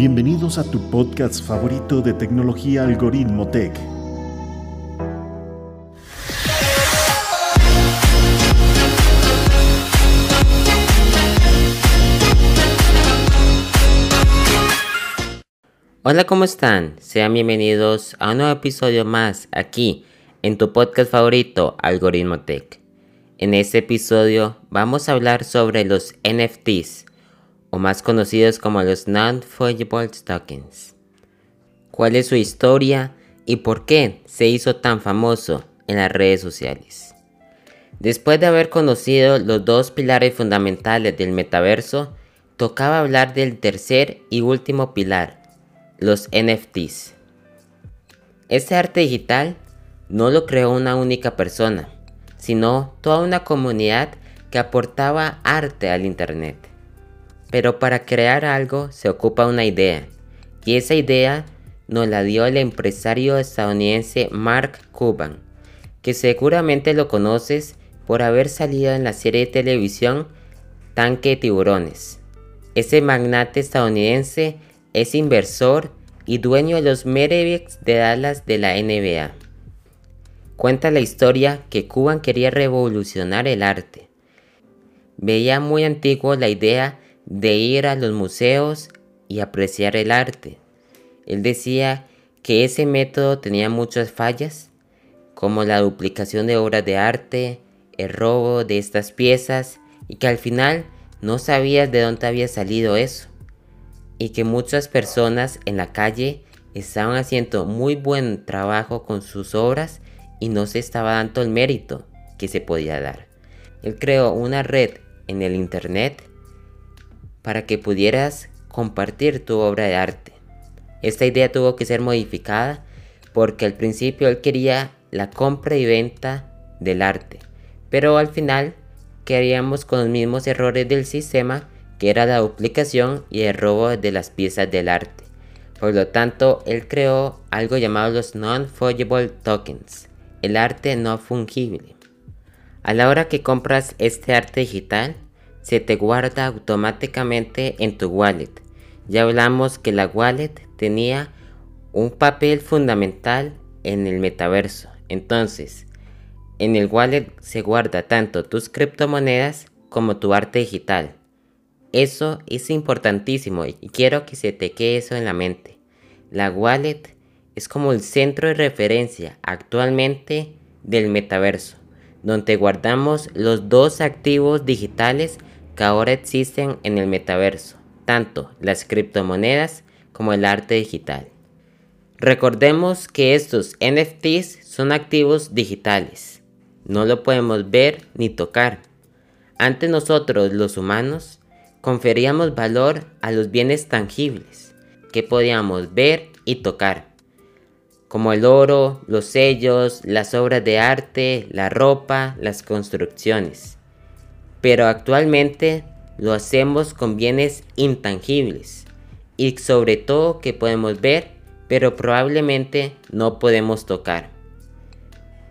Bienvenidos a tu podcast favorito de tecnología Algoritmo Tech. Hola, ¿cómo están? Sean bienvenidos a un nuevo episodio más aquí en tu podcast favorito Algoritmo Tech. En este episodio vamos a hablar sobre los NFTs o más conocidos como los Non-Fungible Tokens. ¿Cuál es su historia y por qué se hizo tan famoso en las redes sociales? Después de haber conocido los dos pilares fundamentales del metaverso, tocaba hablar del tercer y último pilar, los NFTs. Este arte digital no lo creó una única persona, sino toda una comunidad que aportaba arte al Internet. Pero para crear algo se ocupa una idea, y esa idea nos la dio el empresario estadounidense Mark Cuban, que seguramente lo conoces por haber salido en la serie de televisión Tanque de Tiburones. Ese magnate estadounidense es inversor y dueño de los Mavericks de Dallas de la NBA. Cuenta la historia que Cuban quería revolucionar el arte. Veía muy antiguo la idea de ir a los museos y apreciar el arte. Él decía que ese método tenía muchas fallas, como la duplicación de obras de arte, el robo de estas piezas y que al final no sabías de dónde había salido eso. Y que muchas personas en la calle estaban haciendo muy buen trabajo con sus obras y no se estaba dando el mérito que se podía dar. Él creó una red en el internet para que pudieras compartir tu obra de arte. Esta idea tuvo que ser modificada porque al principio él quería la compra y venta del arte, pero al final queríamos con los mismos errores del sistema que era la duplicación y el robo de las piezas del arte. Por lo tanto, él creó algo llamado los non-fungible tokens, el arte no fungible. A la hora que compras este arte digital, se te guarda automáticamente en tu wallet. Ya hablamos que la wallet tenía un papel fundamental en el metaverso. Entonces, en el wallet se guarda tanto tus criptomonedas como tu arte digital. Eso es importantísimo y quiero que se te quede eso en la mente. La wallet es como el centro de referencia actualmente del metaverso, donde guardamos los dos activos digitales que ahora existen en el metaverso, tanto las criptomonedas como el arte digital. Recordemos que estos NFTs son activos digitales, no lo podemos ver ni tocar. Antes nosotros los humanos conferíamos valor a los bienes tangibles que podíamos ver y tocar, como el oro, los sellos, las obras de arte, la ropa, las construcciones pero actualmente lo hacemos con bienes intangibles y sobre todo que podemos ver, pero probablemente no podemos tocar.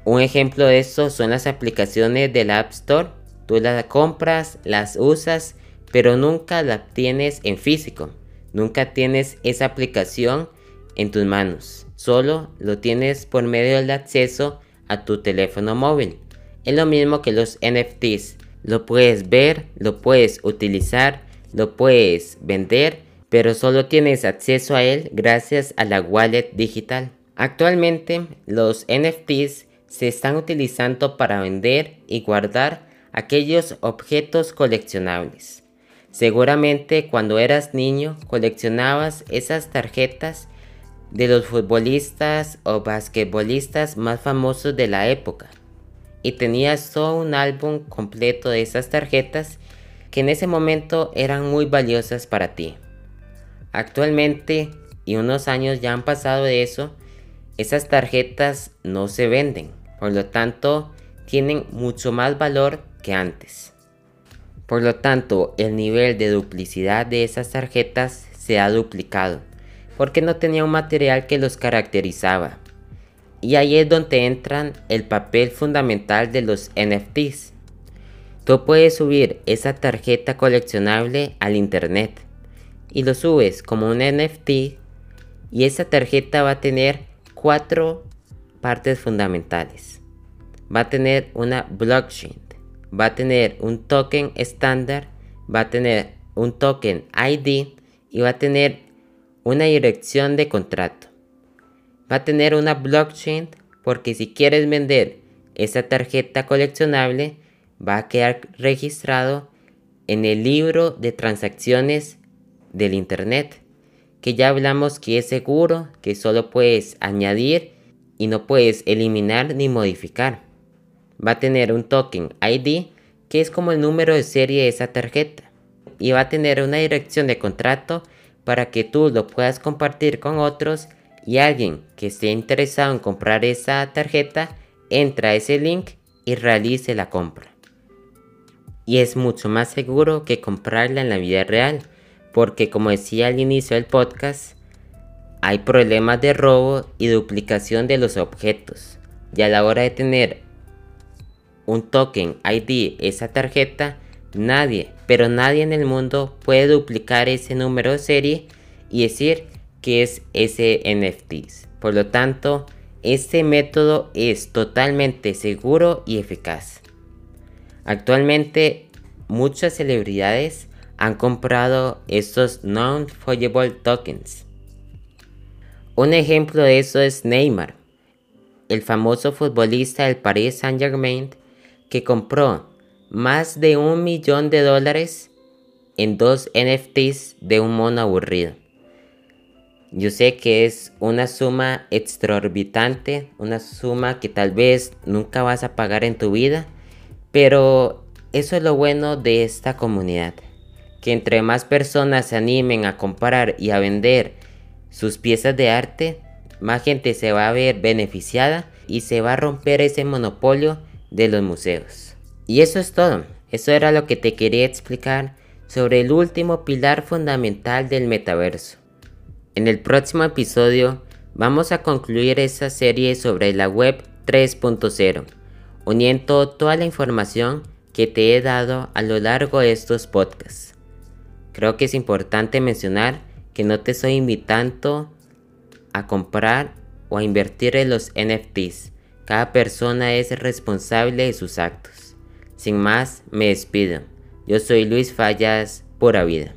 Un ejemplo de esto son las aplicaciones del App Store. Tú las compras, las usas, pero nunca la tienes en físico. Nunca tienes esa aplicación en tus manos. Solo lo tienes por medio del acceso a tu teléfono móvil. Es lo mismo que los NFTs lo puedes ver, lo puedes utilizar, lo puedes vender, pero solo tienes acceso a él gracias a la wallet digital. Actualmente los NFTs se están utilizando para vender y guardar aquellos objetos coleccionables. Seguramente cuando eras niño coleccionabas esas tarjetas de los futbolistas o basquetbolistas más famosos de la época y tenías todo un álbum completo de esas tarjetas que en ese momento eran muy valiosas para ti. Actualmente, y unos años ya han pasado de eso, esas tarjetas no se venden, por lo tanto tienen mucho más valor que antes. Por lo tanto, el nivel de duplicidad de esas tarjetas se ha duplicado, porque no tenía un material que los caracterizaba. Y ahí es donde entran el papel fundamental de los NFTs. Tú puedes subir esa tarjeta coleccionable al internet y lo subes como un NFT y esa tarjeta va a tener cuatro partes fundamentales. Va a tener una blockchain, va a tener un token estándar, va a tener un token ID y va a tener una dirección de contrato. Va a tener una blockchain porque si quieres vender esa tarjeta coleccionable va a quedar registrado en el libro de transacciones del Internet, que ya hablamos que es seguro, que solo puedes añadir y no puedes eliminar ni modificar. Va a tener un token ID, que es como el número de serie de esa tarjeta, y va a tener una dirección de contrato para que tú lo puedas compartir con otros y alguien que esté interesado en comprar esa tarjeta entra a ese link y realice la compra. Y es mucho más seguro que comprarla en la vida real, porque como decía al inicio del podcast, hay problemas de robo y duplicación de los objetos. Y a la hora de tener un token ID, esa tarjeta, nadie, pero nadie en el mundo puede duplicar ese número de serie y decir que es ese NFTs. Por lo tanto, este método es totalmente seguro y eficaz. Actualmente, muchas celebridades han comprado estos non-fungible tokens. Un ejemplo de eso es Neymar, el famoso futbolista del Paris Saint-Germain que compró más de un millón de dólares en dos NFTs de un mono aburrido. Yo sé que es una suma extraorbitante, una suma que tal vez nunca vas a pagar en tu vida, pero eso es lo bueno de esta comunidad, que entre más personas se animen a comprar y a vender sus piezas de arte, más gente se va a ver beneficiada y se va a romper ese monopolio de los museos. Y eso es todo, eso era lo que te quería explicar sobre el último pilar fundamental del metaverso en el próximo episodio vamos a concluir esta serie sobre la web 3.0, uniendo toda la información que te he dado a lo largo de estos podcasts. Creo que es importante mencionar que no te estoy invitando a comprar o a invertir en los NFTs. Cada persona es responsable de sus actos. Sin más, me despido. Yo soy Luis Fallas, pura vida.